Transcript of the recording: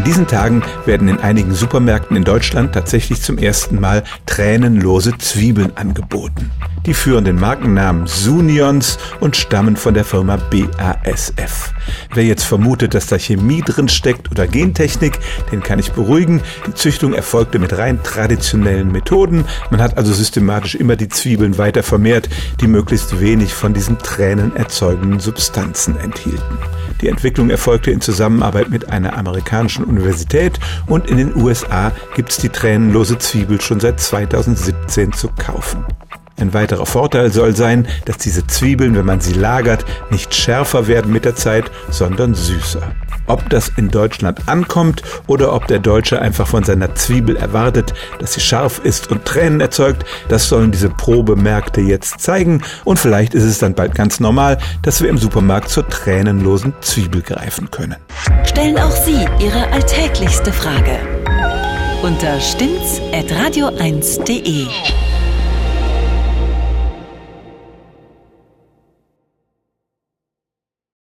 In diesen Tagen werden in einigen Supermärkten in Deutschland tatsächlich zum ersten Mal tränenlose Zwiebeln angeboten. Die führen den Markennamen Sunions und stammen von der Firma BASF. Wer jetzt vermutet, dass da Chemie drin steckt oder Gentechnik, den kann ich beruhigen. Die Züchtung erfolgte mit rein traditionellen Methoden. Man hat also systematisch immer die Zwiebeln weiter vermehrt, die möglichst wenig von diesen Tränen erzeugenden Substanzen enthielten. Die Entwicklung erfolgte in Zusammenarbeit mit einer amerikanischen Universität und in den USA gibt es die tränenlose Zwiebel schon seit 2017 zu kaufen. Ein weiterer Vorteil soll sein, dass diese Zwiebeln, wenn man sie lagert, nicht schärfer werden mit der Zeit, sondern süßer. Ob das in Deutschland ankommt oder ob der Deutsche einfach von seiner Zwiebel erwartet, dass sie scharf ist und Tränen erzeugt, das sollen diese Probemärkte jetzt zeigen und vielleicht ist es dann bald ganz normal, dass wir im Supermarkt zur tränenlosen Zwiebel greifen können. Stellen auch Sie Ihre alltäglichste Frage unter stimmtz.radio1.de.